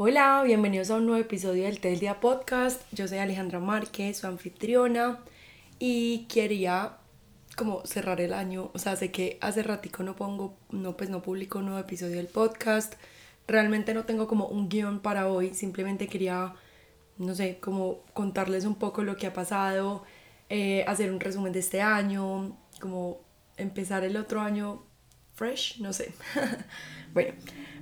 Hola, bienvenidos a un nuevo episodio del Tel Día Podcast. Yo soy Alejandra Márquez, su anfitriona, y quería como cerrar el año. O sea, sé que hace ratico no pongo, no pues no publico un nuevo episodio del podcast. Realmente no tengo como un guion para hoy, simplemente quería, no sé, como contarles un poco lo que ha pasado, eh, hacer un resumen de este año, como empezar el otro año fresh, no sé. bueno,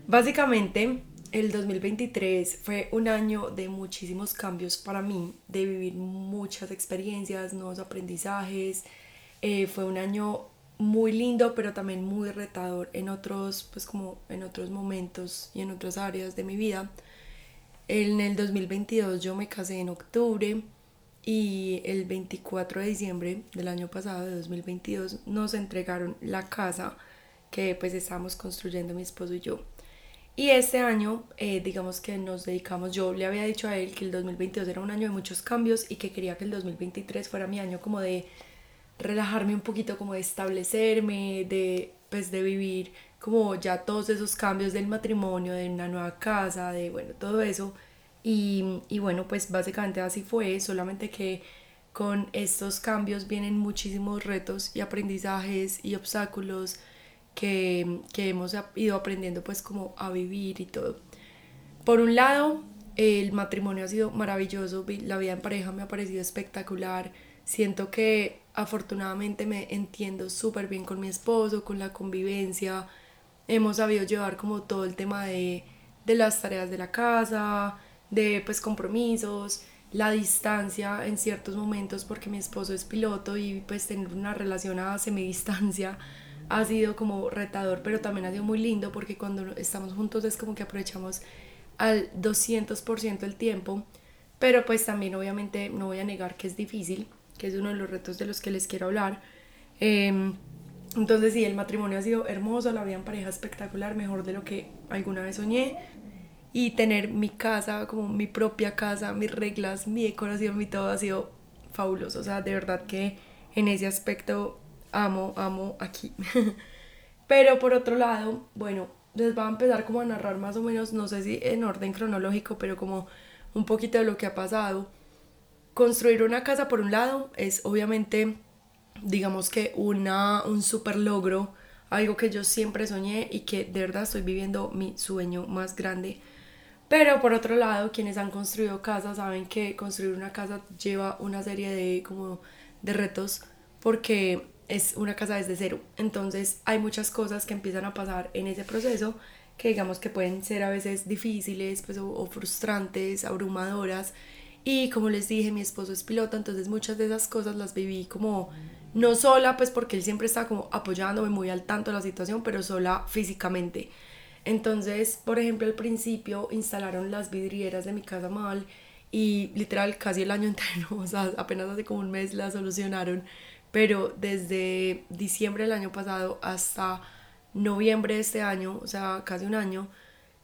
básicamente el 2023 fue un año de muchísimos cambios para mí, de vivir muchas experiencias, nuevos aprendizajes. Eh, fue un año muy lindo, pero también muy retador en otros, pues como en otros momentos y en otras áreas de mi vida. En el 2022 yo me casé en octubre y el 24 de diciembre del año pasado, de 2022, nos entregaron la casa que pues estábamos construyendo mi esposo y yo. Y este año, eh, digamos que nos dedicamos, yo le había dicho a él que el 2022 era un año de muchos cambios y que quería que el 2023 fuera mi año como de relajarme un poquito, como de establecerme, de pues de vivir como ya todos esos cambios del matrimonio, de una nueva casa, de bueno, todo eso. Y, y bueno, pues básicamente así fue, solamente que con estos cambios vienen muchísimos retos y aprendizajes y obstáculos que, que hemos ido aprendiendo pues como a vivir y todo. Por un lado, el matrimonio ha sido maravilloso, la vida en pareja me ha parecido espectacular, siento que afortunadamente me entiendo súper bien con mi esposo, con la convivencia, hemos sabido llevar como todo el tema de, de las tareas de la casa, de pues compromisos, la distancia en ciertos momentos porque mi esposo es piloto y pues tener una relación a semidistancia ha sido como retador, pero también ha sido muy lindo porque cuando estamos juntos es como que aprovechamos al 200% el tiempo, pero pues también obviamente no voy a negar que es difícil, que es uno de los retos de los que les quiero hablar. Em, entonces sí, el matrimonio ha sido hermoso, la vida en pareja espectacular, mejor de lo que alguna vez soñé. Y tener mi casa, como mi propia casa, mis reglas, mi decoración, mi todo ha sido fabuloso. O sea, de verdad que en ese aspecto amo, amo aquí. Pero por otro lado, bueno, les voy a empezar como a narrar más o menos, no sé si en orden cronológico, pero como un poquito de lo que ha pasado. Construir una casa por un lado es obviamente, digamos que una, un super logro, algo que yo siempre soñé y que de verdad estoy viviendo mi sueño más grande. Pero por otro lado, quienes han construido casas saben que construir una casa lleva una serie de como de retos porque es una casa desde cero. Entonces hay muchas cosas que empiezan a pasar en ese proceso que digamos que pueden ser a veces difíciles pues, o, frustrantes, abrumadoras. Y como les dije, mi esposo es piloto, entonces muchas de esas cosas las viví como no sola, pues porque él siempre está como apoyándome muy al tanto de la situación, pero sola físicamente. Entonces, por ejemplo, al principio instalaron las vidrieras de mi casa mal y literal casi el año entero, o sea, apenas hace como un mes las solucionaron pero desde diciembre del año pasado hasta noviembre de este año, o sea, casi un año,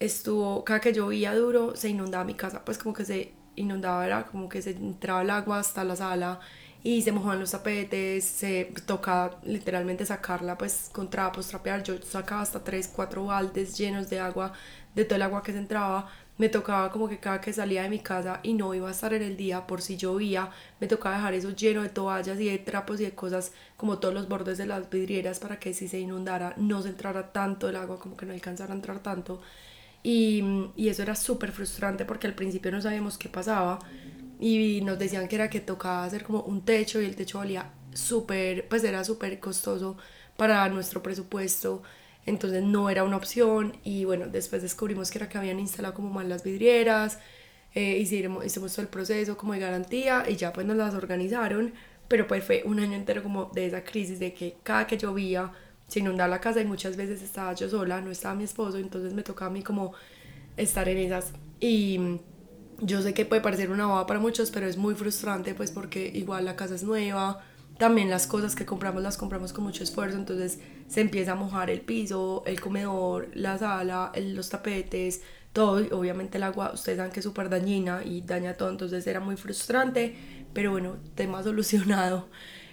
estuvo, cada que llovía duro, se inundaba mi casa, pues como que se inundaba, era como que se entraba el agua hasta la sala y se mojaban los tapetes, se tocaba literalmente sacarla pues con trapos, trapear, yo sacaba hasta 3, 4 baldes llenos de agua, de todo el agua que se entraba, me tocaba como que cada que salía de mi casa y no iba a estar en el día por si llovía, me tocaba dejar eso lleno de toallas y de trapos y de cosas como todos los bordes de las vidrieras para que si se inundara no se entrara tanto el agua, como que no alcanzara a entrar tanto. Y, y eso era súper frustrante porque al principio no sabíamos qué pasaba y nos decían que era que tocaba hacer como un techo y el techo valía súper, pues era súper costoso para nuestro presupuesto entonces no era una opción y bueno, después descubrimos que era que habían instalado como mal las vidrieras, eh, hicimos, hicimos todo el proceso como de garantía y ya pues nos las organizaron, pero pues fue un año entero como de esa crisis de que cada que llovía se inundaba la casa y muchas veces estaba yo sola, no estaba mi esposo, entonces me tocaba a mí como estar en esas. Y yo sé que puede parecer una boba para muchos, pero es muy frustrante pues porque igual la casa es nueva, también las cosas que compramos las compramos con mucho esfuerzo, entonces se empieza a mojar el piso, el comedor, la sala, los tapetes, todo, obviamente el agua, ustedes saben que es súper dañina y daña todo, entonces era muy frustrante, pero bueno, tema solucionado.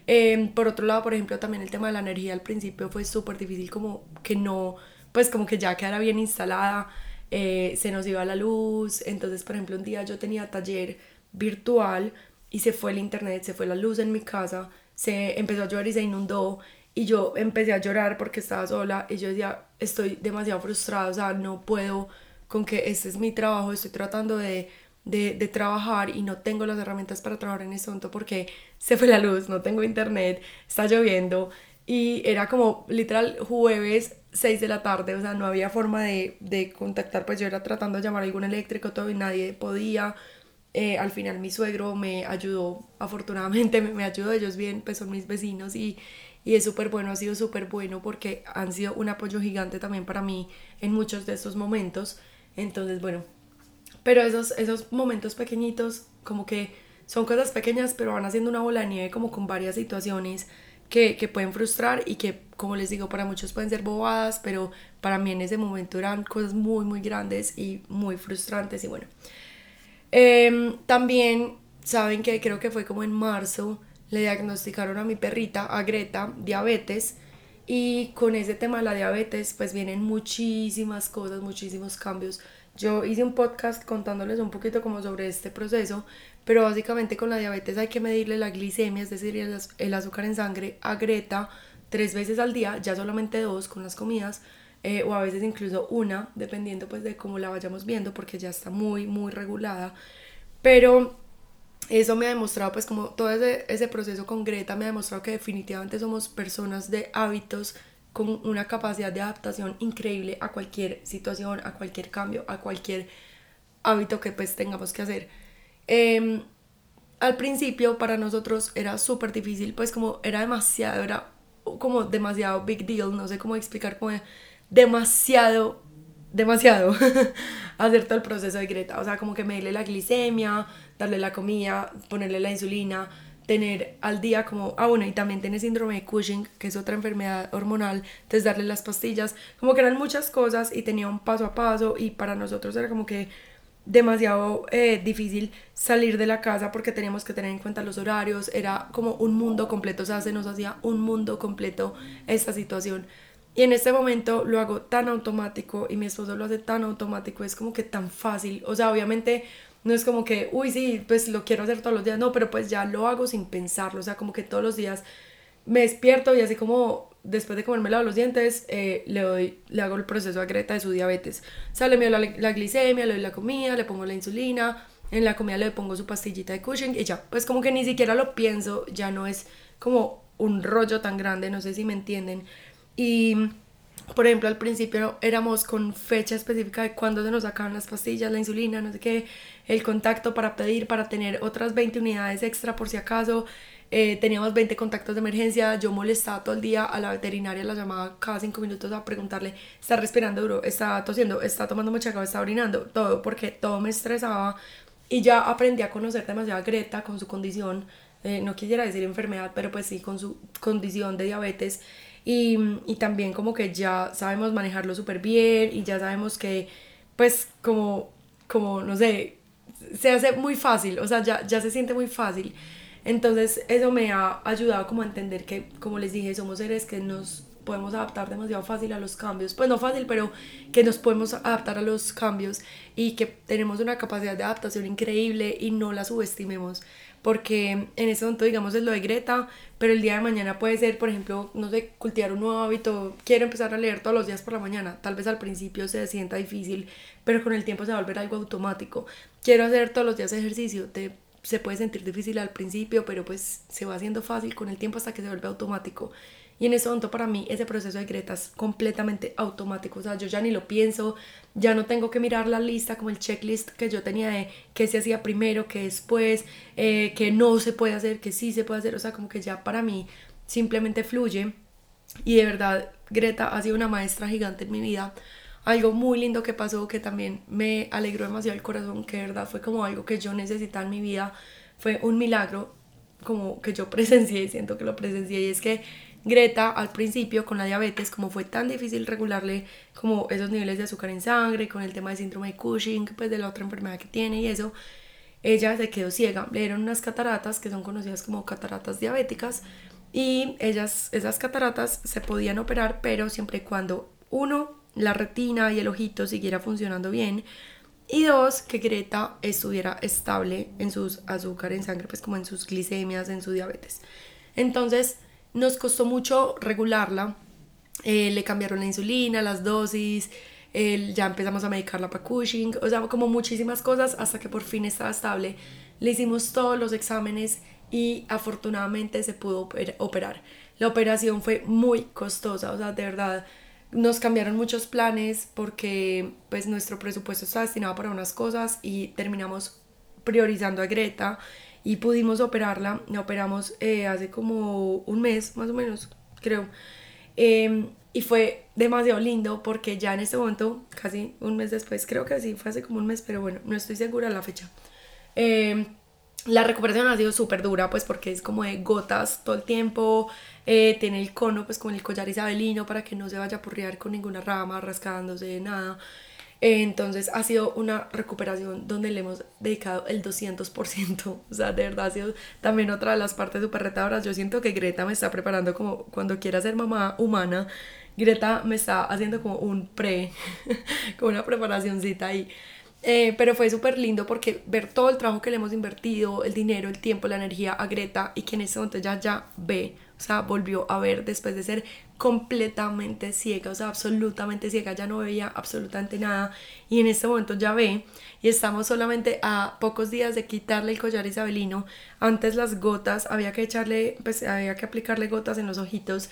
Em, por otro lado, por ejemplo, también el tema de la energía al principio fue súper difícil como que no, pues como que ya quedara bien instalada. eh, se nos iba la luz, entonces por ejemplo un día yo tenía taller virtual y se fue el internet, se fue la luz en mi casa, se empezó a llover y se inundó y yo empecé a llorar porque estaba sola y yo decía, estoy demasiado frustrada, o sea, no puedo con que este es mi trabajo, estoy tratando de, de, de trabajar y no tengo las herramientas para trabajar en este momento porque se fue la luz, no tengo internet, está lloviendo y era como literal jueves 6 de la tarde, o sea, no había forma de, de contactar, pues yo era tratando de llamar a algún eléctrico, todo y nadie podía. Eh, al final mi suegro me ayudó, afortunadamente me, me ayudó, ellos bien, pues son mis vecinos y, y es súper bueno, ha sido súper bueno porque han sido un apoyo gigante también para mí en muchos de estos momentos. Entonces, bueno, pero esos, esos momentos pequeñitos como que son cosas pequeñas pero van haciendo una bola de nieve como con varias situaciones que, que pueden frustrar y que, como les digo, para muchos pueden ser bobadas, pero para mí en ese momento eran cosas muy, muy grandes y muy frustrantes y bueno. Em, también saben que creo que fue como en marzo, le diagnosticaron a mi perrita, a Greta, diabetes. Y con ese tema de la diabetes, pues vienen muchísimas cosas, muchísimos cambios. Yo hice un podcast contándoles un poquito como sobre este proceso, pero básicamente con la diabetes hay que medirle la glicemia, es decir, el, azúcar en sangre a Greta tres veces al día, ya solamente dos con las comidas, eh, o a veces incluso una, dependiendo pues de cómo la vayamos viendo, porque ya está muy, muy regulada. Pero eso me ha demostrado, pues como todo ese, ese proceso con Greta me ha demostrado que definitivamente somos personas de hábitos con una capacidad de adaptación increíble a cualquier situación, a cualquier cambio, a cualquier hábito que pues tengamos que hacer. Em, al principio para nosotros era súper difícil, pues como era demasiado, era como demasiado big deal, no sé cómo explicar, como demasiado demasiado hacer todo el proceso de Greta. O sea, como que medirle la glicemia, darle la comida, ponerle la insulina, tener al día como, ah bueno, y también tiene síndrome de Cushing, que es otra enfermedad hormonal, entonces darle las pastillas, como que eran muchas cosas y tenía un paso a paso y para nosotros era como que demasiado eh, difícil salir de la casa porque teníamos que tener en cuenta los horarios, era como un mundo completo, o sea, se nos hacía un mundo completo esta situación. Y en este momento lo hago tan automático y mi esposo lo hace tan automático, es como que tan fácil. O sea, obviamente no es como que, uy, sí, pues lo quiero hacer todos los días, no, pero pues ya lo hago sin pensarlo. O sea, como que todos los días me despierto y así como después de comerme los dientes, eh, le, doy, le hago el proceso a Greta de su diabetes. O sea, le mido la, la glicemia, le doy la comida, le pongo la insulina, en la comida le pongo su pastillita de Cushing y ya, pues como que ni siquiera lo pienso, ya no es como un rollo tan grande, no sé si me entienden. Y, por ejemplo, al principio éramos con fecha específica de cuándo se nos sacaban las pastillas, la insulina, no sé qué, el contacto para pedir, para tener otras 20 unidades extra por si acaso. Eh, teníamos 20 contactos de emergencia, yo molestaba todo el día a la veterinaria, la llamaba cada 5 minutos a preguntarle, está respirando duro, está tosiendo, está tomando mucha está orinando, todo, porque todo me estresaba. Y ya aprendí a conocer demasiado a Greta con su condición, eh, no quisiera decir enfermedad, pero pues sí, con su condición de diabetes y, y también como que ya sabemos manejarlo súper bien y ya sabemos que pues como, como, no sé, se hace muy fácil, o sea, ya, ya se siente muy fácil. Entonces eso me ha ayudado como a entender que, como les dije, somos seres que nos podemos adaptar demasiado fácil a los cambios. Pues no fácil, pero que nos podemos adaptar a los cambios y que tenemos una capacidad de adaptación increíble y no la subestimemos porque en ese momento, digamos, es lo de Greta, pero el día de mañana puede ser, por ejemplo, no sé, cultivar un nuevo hábito, quiero empezar a leer todos los días por la mañana, tal vez al principio se sienta difícil, pero con el tiempo se va a volver algo automático, quiero hacer todos los días ejercicio, te, se puede sentir difícil al principio, pero pues se va haciendo fácil con el tiempo hasta que se vuelve automático. Y en ese momento para mí ese proceso de Greta es completamente automático. O sea, yo ya ni lo pienso, ya no tengo que mirar la lista como el checklist que yo tenía de qué se hacía primero, qué después, eh, que no se puede hacer, que sí se puede hacer. O sea, como que ya para mí simplemente fluye. Y de verdad, Greta ha sido una maestra gigante en mi vida. Algo muy lindo que pasó que también me alegró demasiado el corazón, que de verdad fue como algo que yo necesitaba en mi vida. Fue un milagro como que yo presencié, siento que lo presencié y es que Greta al principio con la diabetes, como fue tan difícil regularle como esos niveles de azúcar en sangre, con el tema de síndrome de Cushing, pues de la otra enfermedad que tiene y eso, ella se quedó ciega. Le dieron unas cataratas que son conocidas como cataratas diabéticas y ellas, esas cataratas se podían operar, pero siempre y cuando uno la retina y el ojito siguiera funcionando bien. Y dos, que Greta estuviera estable en sus azúcar en sangre, pues como en sus glicemias, en su diabetes. Entonces, nos costó mucho regularla. Eh, le cambiaron la insulina, las dosis, ya empezamos a medicarla para Cushing, o sea, como muchísimas cosas hasta que por fin estaba estable. Le hicimos todos los exámenes y afortunadamente se pudo operar. La operación fue muy costosa, o sea, de verdad nos cambiaron muchos planes porque pues nuestro presupuesto estaba destinado para unas cosas y terminamos priorizando a Greta y pudimos operarla. La operamos eh, hace como un mes más o menos, creo. Em, y fue demasiado lindo porque ya en este momento, casi un mes después, creo que sí, fue hace como un mes, pero bueno, no estoy segura la fecha. Eh, la recuperación ha sido súper dura, pues porque es como de gotas todo el tiempo, eh, tiene el cono, pues con el collar isabelino para que no se vaya a porrear con ninguna rama, rascándose, nada. Entonces ha sido una recuperación donde le hemos dedicado el 200%. O sea, de verdad ha sido también otra de las partes súper retadoras. Yo siento que Greta me está preparando como cuando quiera ser mamá humana. Greta me está haciendo como un pre, como una preparacióncita ahí. Eh, pero fue súper lindo porque ver todo el trabajo que le hemos invertido, el dinero, el tiempo, la energía a Greta y que en ese momento ya, ya ve, o sea, volvió a ver después de ser completamente ciega, o sea, absolutamente ciega, ya no veía absolutamente nada y en este momento ya ve y estamos solamente a pocos días de quitarle el collar isabelino. Antes las gotas, había que echarle, pues había que aplicarle gotas en los ojitos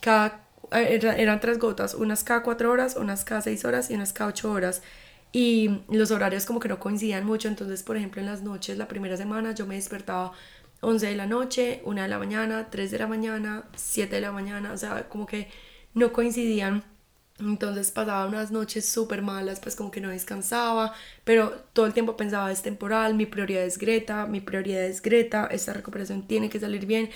cada, eh, eran tres gotas, unas cada cuatro horas, unas cada seis horas y unas cada ocho horas y los horarios como que no coincidían mucho, entonces por ejemplo en las noches, la primera semana yo me despertaba 11 de la noche, 1 de la mañana, 3 de la mañana, 7 de la mañana, o sea, como que no coincidían. Entonces pasaba unas noches súper malas, pues como que no descansaba, pero todo el tiempo pensaba es temporal, mi prioridad es Greta, mi prioridad es Greta, esta recuperación tiene que salir bien.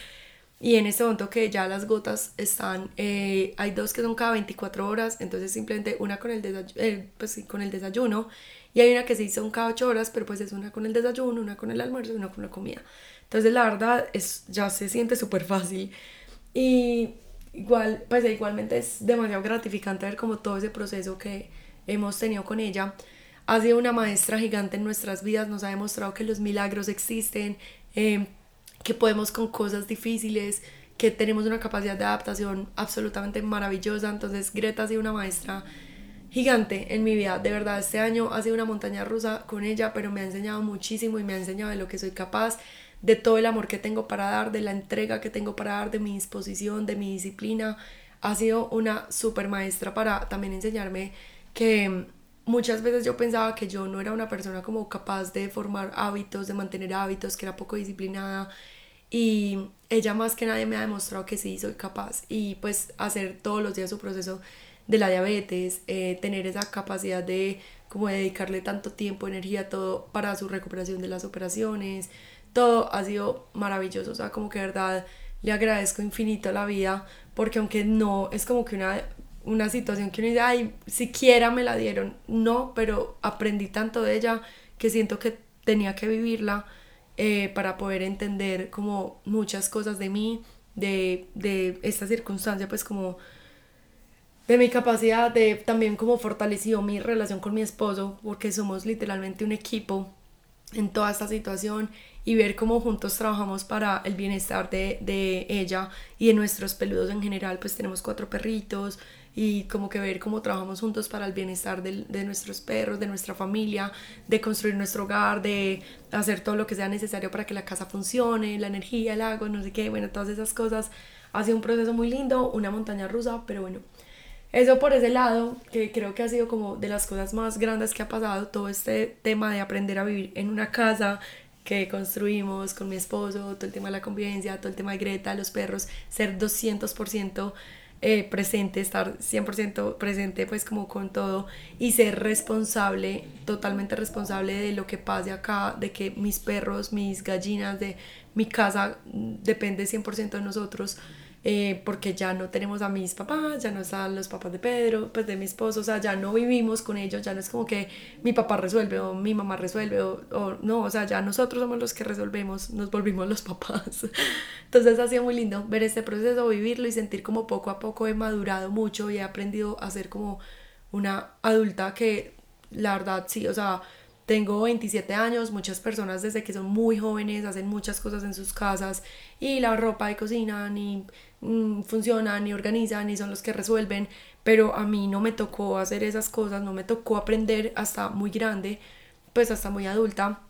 Y en este momento que ya las gotas están, eh, hay dos que son cada 24 horas, entonces simplemente una con el, desayuno, eh, pues, con el desayuno y hay una que sí son cada 8 horas, pero pues es una con el desayuno, una con el almuerzo y una con la comida. Entonces la verdad es, ya se siente súper fácil y igual, pues igualmente es demasiado gratificante ver como todo ese proceso que hemos tenido con ella. Ha sido una maestra gigante en nuestras vidas, nos ha demostrado que los milagros existen. Eh, que podemos con cosas difíciles, que tenemos una capacidad de adaptación absolutamente maravillosa. Entonces Greta ha sido una maestra gigante en mi vida. De verdad, este año ha sido una montaña rusa con ella, pero me ha enseñado muchísimo y me ha enseñado de lo que soy capaz, de todo el amor que tengo para dar, de la entrega que tengo para dar, de mi disposición, de mi disciplina. Ha sido una super maestra para también enseñarme que muchas veces yo pensaba que yo no era una persona como capaz de formar hábitos, de mantener hábitos, que era poco disciplinada, y ella más que nadie me ha demostrado que sí soy capaz. Y pues hacer todos los días su proceso de la diabetes, eh, tener esa capacidad de como dedicarle tanto tiempo, energía, todo para su recuperación de las operaciones, todo ha sido maravilloso, o sea, como que verdad le agradezco infinito la vida, porque aunque no es como que una, una situación que uno dice, ay, siquiera me la dieron, no, pero aprendí tanto de ella que siento que tenía que vivirla eh, para poder entender como muchas cosas de mí, de, de esta circunstancia, pues como de mi capacidad también como fortaleció mi relación con mi esposo, porque somos literalmente un equipo en toda esta situación y ver cómo juntos trabajamos para el bienestar de, de ella y de nuestros peludos en general, pues tenemos cuatro perritos, y como que ver cómo trabajamos juntos para el bienestar de, de, nuestros perros, de nuestra familia, de construir nuestro hogar, de hacer todo lo que sea necesario para que la casa funcione, la energía, el agua, no sé qué, bueno, todas esas cosas. Ha sido un proceso muy lindo, una montaña rusa, pero bueno, eso por ese lado, que creo que ha sido como de las cosas más grandes que ha pasado, todo este tema de aprender a vivir en una casa que construimos con mi esposo, todo el tema de la convivencia, todo el tema de Greta, los perros, ser 200% eh, presente, estar 100% presente pues como con todo y ser responsable, totalmente responsable de lo que pase acá, de que mis perros, mis gallinas, de mi casa mm, depende 100% de nosotros. Eh, porque ya no tenemos a mis papás, ya no están los papás de Pedro, pues de mi esposo, o sea, ya no vivimos con ellos, ya no es como que mi papá resuelve o mi mamá resuelve o, o no, o sea, ya nosotros somos los que resolvemos, nos volvimos los papás. Entonces ha sido muy lindo ver este proceso, vivirlo y sentir como poco a poco he madurado mucho y he aprendido a ser como una adulta que la verdad sí, o sea, tengo 27 años, muchas personas desde que son muy jóvenes hacen muchas cosas en sus casas y la ropa de cocina ni mm, funcionan, ni organizan, ni son los que resuelven, pero a mí no me tocó hacer esas cosas, no me tocó aprender hasta muy grande, pues hasta muy adulta.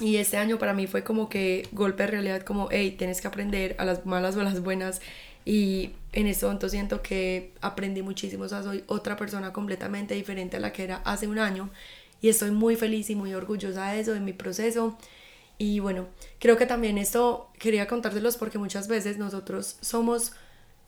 Y este año para mí fue como que golpe de realidad, como, hey, tienes que aprender a las malas o a las buenas. Y en este momento siento que aprendí muchísimo, o sea, soy otra persona completamente diferente a la que era hace un año y estoy muy feliz y muy orgullosa de eso, de mi proceso. Y bueno, creo que también esto quería contárselos porque muchas veces nosotros somos,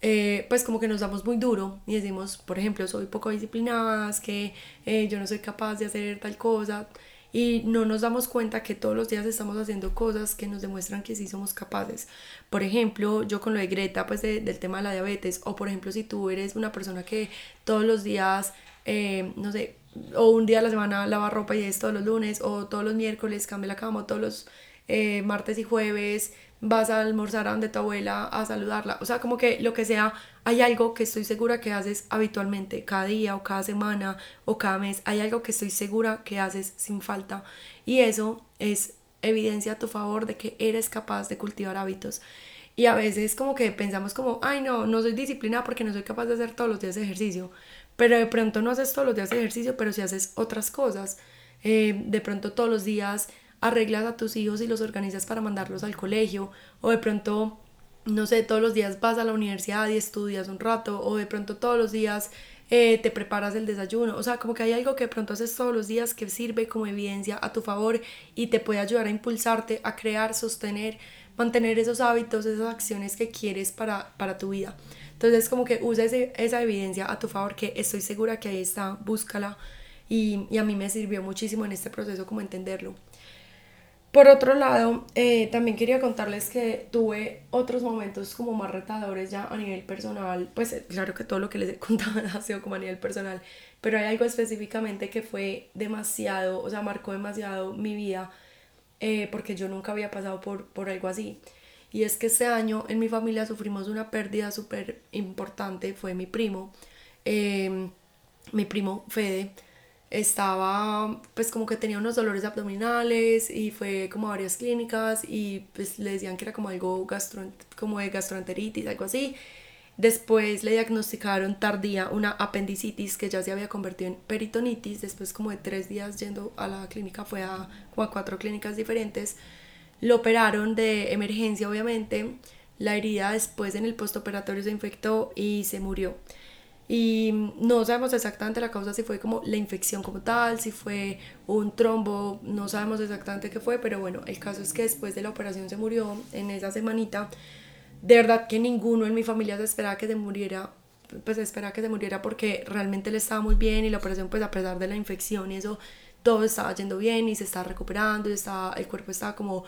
eh, pues como que nos damos muy duro y decimos, por ejemplo, soy poco disciplinada, que eh, yo no soy capaz de hacer tal cosa y no nos damos cuenta que todos los días estamos haciendo cosas que nos demuestran que sí somos capaces. Por ejemplo, yo con lo de Greta, pues del tema de la diabetes, o por ejemplo, si tú eres una persona que todos los días, eh, no sé, o un día a la semana lava ropa y es todos los lunes, o todos los miércoles cambia la cama, o todos los eh, martes y jueves vas a almorzar a donde tu abuela a saludarla. O sea, como que lo que sea, hay algo que estoy segura que haces habitualmente, cada día o cada semana o cada mes, hay algo que estoy segura que haces sin falta. Y eso es evidencia a tu favor de que eres capaz de cultivar hábitos. Y a veces como que pensamos como, ay no, no soy disciplinada porque no soy capaz de hacer todos los días ejercicio. Pero de pronto no haces todos los días ejercicio, pero si haces otras cosas. Eh, de pronto todos los días arreglas a tus hijos y los organizas para mandarlos al colegio. O de pronto, no sé, todos los días vas a la universidad y estudias un rato. O de pronto todos los días eh, te preparas el desayuno. O sea, como que hay algo que de pronto haces todos los días que sirve como evidencia a tu favor y te puede ayudar a impulsarte, a crear, sostener, mantener esos hábitos, esas acciones que quieres para, para tu vida. Entonces como que usa esa evidencia a tu favor, que estoy segura que ahí está, búscala. Y, a mí me sirvió muchísimo en este proceso como entenderlo. Por otro lado, eh, también quería contarles que tuve otros momentos como más retadores ya a nivel personal. Pues eh, claro que todo lo que les he contado ha sido como a nivel personal, pero hay algo específicamente que fue demasiado, o sea, marcó demasiado mi vida eh, porque yo nunca había pasado por, por algo así. Y es que este año en mi familia sufrimos una pérdida súper importante, fue mi primo, em, mi primo Fede, estaba pues como que tenía unos dolores abdominales y fue como a varias clínicas y pues le decían que era como algo gastro, como de gastroenteritis, algo así. Después le diagnosticaron tardía una apendicitis que ya se había convertido en peritonitis. Después como de tres días yendo a la clínica, fue a, a cuatro clínicas diferentes. Lo operaron de emergencia, obviamente. La herida después en el postoperatorio se infectó y se murió. Y no sabemos exactamente la causa, si fue como la infección como tal, si fue un trombo, no sabemos exactamente qué fue, pero bueno, el caso es que después de la operación se murió en esa semanita. De verdad que ninguno en mi familia se esperaba que se muriera, pues esperaba que se muriera porque realmente le estaba muy bien y la operación pues a pesar de la infección y eso, todo estaba yendo bien y se estaba recuperando y estaba, el cuerpo estaba como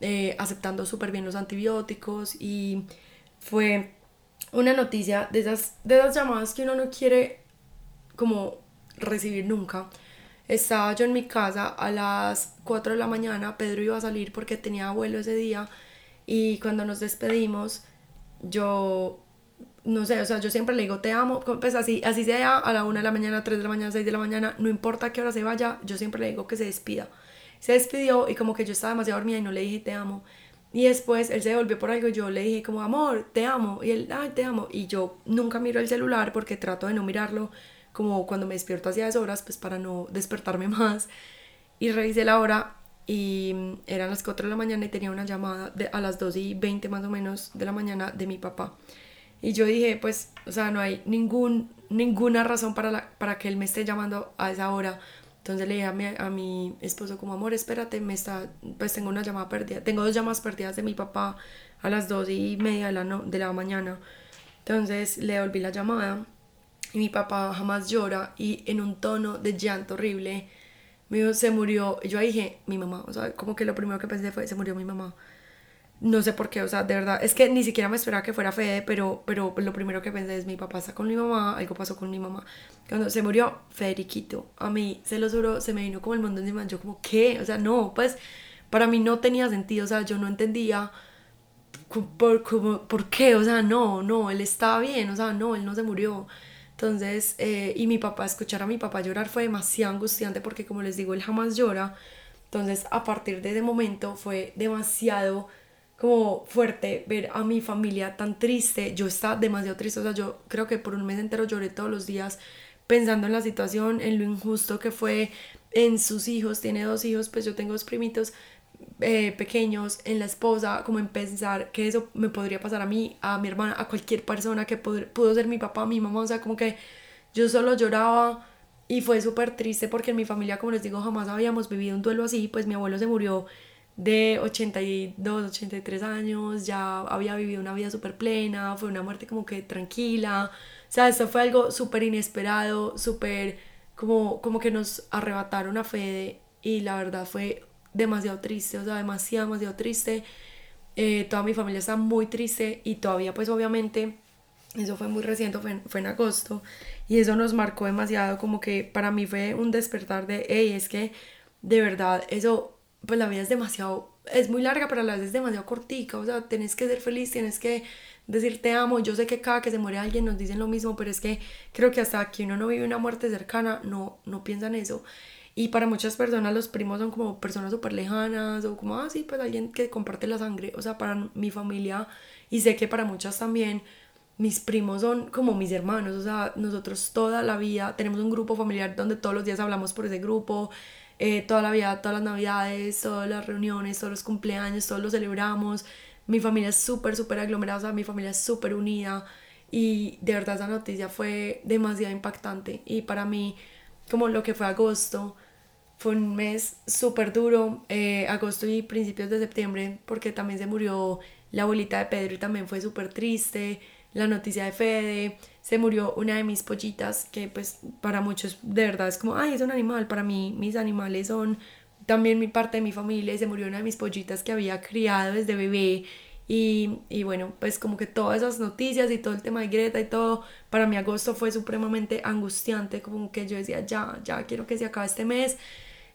eh, aceptando súper bien los antibióticos y fue una noticia de esas, de esas llamadas que uno no quiere como recibir nunca. Estaba yo en mi casa a las 4 de la mañana, Pedro iba a salir porque tenía vuelo ese día y cuando nos despedimos yo no sé, o sea, yo siempre le digo te amo, pues así, así sea a la 1 de la mañana, 3 de la mañana, 6 de la mañana, no importa qué hora se vaya, yo siempre le digo que se despida se despidió y como que yo estaba demasiado dormida y no le dije te amo. Y después él se devolvió por algo y yo le dije como amor, te amo. Y él, ay, te amo. Y yo nunca miro el celular porque trato de no mirarlo como cuando me despierto hacia esas horas, pues para no despertarme más. Y revisé la hora y eran las 4 de la mañana y tenía una llamada de, a las 2 y 20 más o menos de la mañana de mi papá. Y yo dije, pues, o sea, no hay ningún, ninguna razón para, la, para que él me esté llamando a esa hora entonces le dije a mi, a mi esposo como, amor, espérate, me está, pues tengo una llamada perdida, tengo dos llamadas perdidas de mi papá a las dos y media de la, no, de la mañana. Entonces le devolví la llamada y mi papá jamás llora y en un tono de llanto horrible me dijo, se murió. Y yo dije, mi mamá, o sea, como que lo primero que pensé fue, se murió mi mamá. No sé por qué, o sea, de verdad, es que ni siquiera me esperaba que fuera Fede, pero, pero lo primero que pensé es mi papá está con mi mamá, algo pasó con mi mamá. Cuando se murió Federiquito, a mí, se lo juro, se me vino como el mundo encima, yo como, ¿qué? O sea, no, pues para mí no tenía sentido, o sea, yo no entendía por, por qué, o sea, no, no, él estaba bien, o sea, no, él no se murió. Entonces, eh, y mi papá, escuchar a mi papá llorar fue demasiado angustiante porque como les digo, él jamás llora. Entonces, a partir de ese momento fue demasiado como fuerte ver a mi familia tan triste. Yo estaba demasiado triste, o sea, yo creo que por un mes entero lloré todos los días pensando en la situación, en lo injusto que fue, en sus hijos, tiene dos hijos, pues yo tengo dos primitos eh, pequeños, en la esposa, como en pensar que eso me podría pasar a mí, a mi hermana, a cualquier persona que pudo ser mi papá, mi mamá, o sea, como que yo solo lloraba y fue súper triste porque en mi familia, como les digo, jamás habíamos vivido un duelo así, pues mi abuelo se murió de 82, 83 años, ya había vivido una vida súper plena, fue una muerte como que tranquila, o sea, esto fue algo súper inesperado, súper como, como que nos arrebataron a Fede y la verdad fue demasiado triste, o sea, demasiado, demasiado triste. Eh, toda mi familia está muy triste y todavía pues obviamente eso fue muy reciente, fue, fue, en agosto y eso nos marcó demasiado, como que para mí fue un despertar de, hey, es que de verdad eso, pues la vida es demasiado, es muy larga, pero a la vez es demasiado cortica, o sea, tienes que ser feliz, tienes que decir te amo, yo sé que cada que se muere alguien nos dicen lo mismo, pero es que creo que hasta que uno no vive una muerte cercana, no, no piensa en eso. Y para muchas personas los primos son como personas súper lejanas o como, ah, sí, pues alguien que comparte la sangre. O sea, para mi familia y sé que para muchas también, mis primos son como mis hermanos. O sea, nosotros toda la vida tenemos un grupo familiar donde todos los días hablamos por ese grupo. Eh, toda la vida, todas las navidades, todas las reuniones, todos los cumpleaños, todos los celebramos. Mi familia es súper, súper aglomerada, o sea, mi familia es súper unida. Y de verdad esa noticia fue demasiado impactante. Y para mí, como lo que fue agosto, fue un mes súper duro, eh, agosto y principios de septiembre, porque también se murió la abuelita de Pedro y también fue súper triste, la noticia de Fede, se murió una de mis pollitas, que pues para muchos de verdad es como, ay, es un animal, para mí mis animales son también mi parte de mi familia, y se murió una de mis pollitas que había criado desde bebé, y, y, bueno, pues como que todas esas noticias y todo el tema de Greta y todo, para mí agosto fue supremamente angustiante, como que yo decía, ya, ya quiero que se acabe este mes,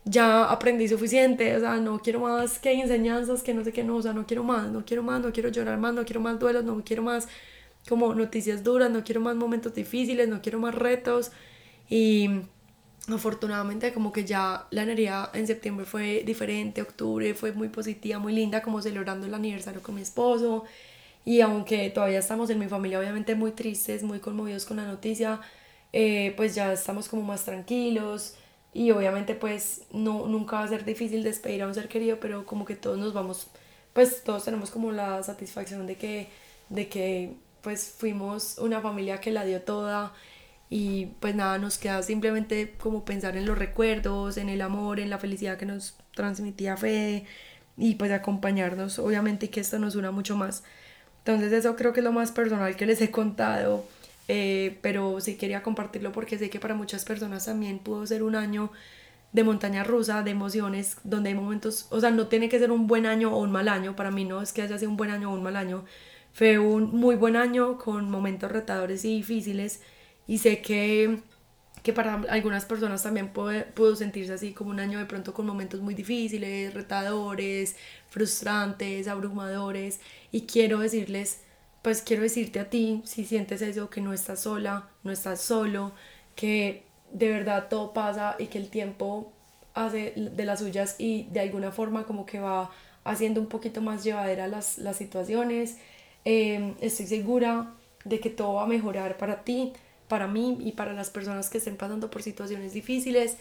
ya aprendí suficiente, o sea, no quiero más que enseñanzas, que no sé qué, no, o sea, no quiero más, no quiero más, no quiero llorar más, no quiero más duelos, no quiero más como noticias duras, no quiero más momentos difíciles, no quiero más retos. Y afortunadamente como que ya la energía en septiembre fue diferente, octubre fue muy positiva, muy linda, como celebrando el aniversario con mi esposo. Y aunque todavía estamos en mi familia obviamente muy tristes, muy conmovidos con la noticia, eh, pues ya estamos como más tranquilos, y obviamente pues no, nunca va a ser difícil despedir a un ser querido, pero como que todos nos vamos, pues todos tenemos como la satisfacción de que, de que pues fuimos una familia que la dio toda y pues nada, nos queda simplemente como pensar en los recuerdos, en el amor, en la felicidad que nos transmitía fe y pues acompañarnos, obviamente que esto nos una mucho más. Entonces eso creo que es lo más personal que les he contado eh, pero sí quería compartirlo porque sé que para muchas personas también pudo ser un año de montaña rusa, de emociones, donde hay momentos, o sea, no tiene que ser un buen año o un mal año, para mí no es que haya sido un buen año o un mal año, fue un muy buen año con momentos retadores y difíciles y sé que, que para algunas personas también puede, pudo sentirse así como un año de pronto con momentos muy difíciles, retadores, frustrantes, abrumadores y quiero decirles pues quiero decirte a ti, si sientes eso, que no estás sola, no estás solo, que de verdad todo pasa y que el tiempo hace de las suyas y de alguna forma como que va haciendo un poquito más llevadera las, las situaciones. Em, estoy segura de que todo va a mejorar para ti, para mí y para las personas que estén pasando por situaciones difíciles.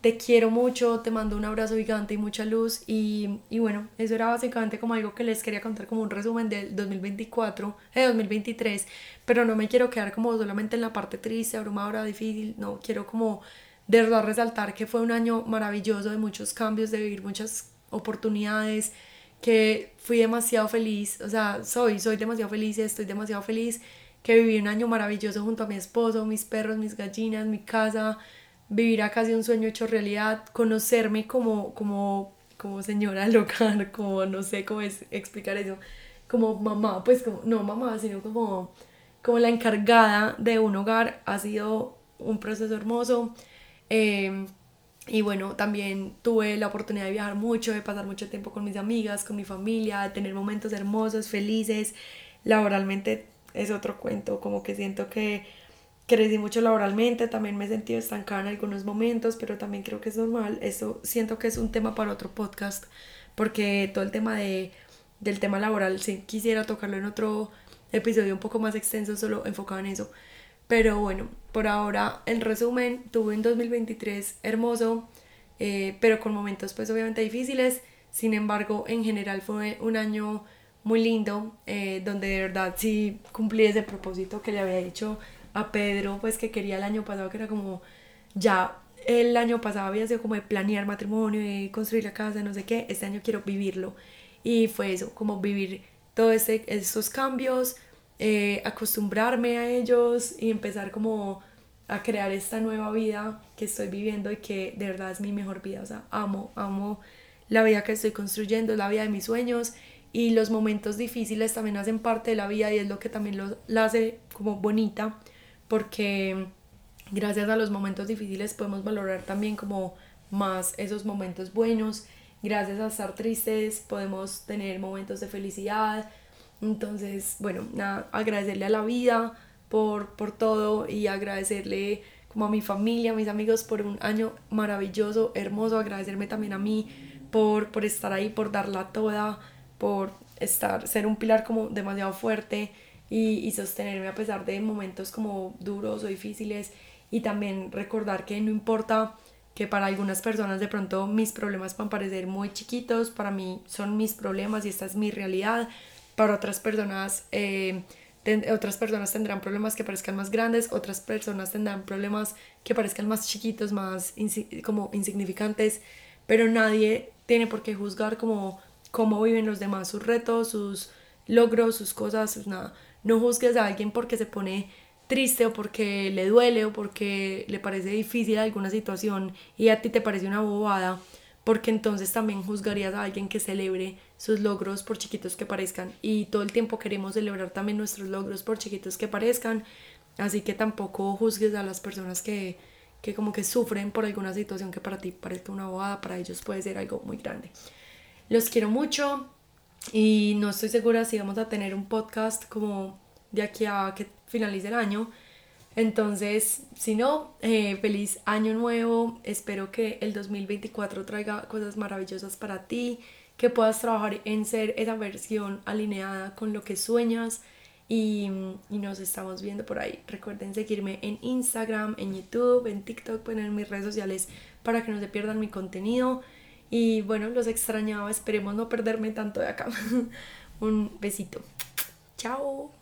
Te quiero mucho, te mando un abrazo gigante y mucha luz. Y, y, bueno, eso era básicamente como algo que les quería contar como un resumen del 2024, de 2023, pero no me quiero quedar como solamente en la parte triste, abrumadora, difícil, no, quiero como de verdad resaltar que fue un año maravilloso de muchos cambios, de vivir muchas oportunidades, que fui demasiado feliz, o sea, soy, soy demasiado feliz estoy demasiado feliz, que viví un año maravilloso junto a mi esposo, mis perros, mis gallinas, mi casa, vivir a casi un sueño hecho realidad, conocerme como, como, como señora local, como no sé cómo es explicar eso, como mamá, pues como, no mamá, sino como, como la encargada de un hogar, ha sido un proceso hermoso. Em, y bueno, también tuve la oportunidad de viajar mucho, de pasar mucho tiempo con mis amigas, con mi familia, de tener momentos hermosos, felices. Laboralmente es otro cuento, como que siento que crecí mucho laboralmente, también me he sentido estancada en algunos momentos, pero también creo que es normal. Eso siento que es un tema para otro podcast, porque todo el tema de, del tema laboral, sí quisiera tocarlo en otro episodio un poco más extenso, solo enfocado en eso. Pero bueno, por ahora, en resumen, tuve un 2023 hermoso, eh, pero con momentos pues obviamente difíciles. Sin embargo, en general fue un año muy lindo, eh, donde de verdad sí cumplí ese propósito que le había dicho a Pedro, pues que quería el año pasado, que era como ya el año pasado había sido como de planear matrimonio, de construir la casa, no sé qué, este año quiero vivirlo. Y fue eso, como vivir todos ese, esos cambios, eh, acostumbrarme a ellos y empezar como a crear esta nueva vida que estoy viviendo y que de verdad es mi mejor vida. O sea, amo, amo la vida que estoy construyendo, la vida de mis sueños y los momentos difíciles también hacen parte de la vida y es lo que también lo, la hace como bonita porque gracias a los momentos difíciles podemos valorar también como más esos momentos buenos. Gracias a estar tristes podemos tener momentos de felicidad, entonces, bueno, nada, agradecerle a la vida por, por todo y agradecerle como a mi familia, a mis amigos por un año maravilloso, hermoso, agradecerme también a mí por, por estar ahí, por darla toda, por estar, ser un pilar como demasiado fuerte y, y sostenerme a pesar de momentos como duros o difíciles y también recordar que no importa que para algunas personas de pronto mis problemas puedan parecer muy chiquitos, para mí son mis problemas y esta es mi realidad, para otras personas, eh, otras personas tendrán problemas que parezcan más grandes, otras personas tendrán problemas que parezcan más chiquitos, más como insignificantes, pero nadie tiene por qué juzgar como cómo viven los demás, sus retos, sus logros, sus cosas, nada. No juzgues a alguien porque se pone triste o porque le duele o porque le parece difícil alguna situación y a ti te parece una bobada, porque entonces también juzgarías a alguien que celebre sus logros por chiquitos que parezcan. Y todo el tiempo queremos celebrar también nuestros logros por chiquitos que parezcan. Así que tampoco juzgues a las personas que, que como que sufren por alguna situación que para ti parezca una bobada para ellos puede ser algo muy grande. Los quiero mucho y no estoy segura si vamos a tener un podcast como de aquí a que finalice el año entonces, si no, eh, feliz año nuevo. Espero que el 2024 traiga cosas maravillosas para ti que puedas trabajar en ser esa versión alineada con lo que sueñas y, y, nos estamos viendo por ahí. Recuerden seguirme en Instagram, en YouTube, en TikTok, pues en mis redes sociales para que no se pierdan mi contenido. Y bueno, los extrañaba, esperemos no perderme tanto de acá. Un besito. Chao.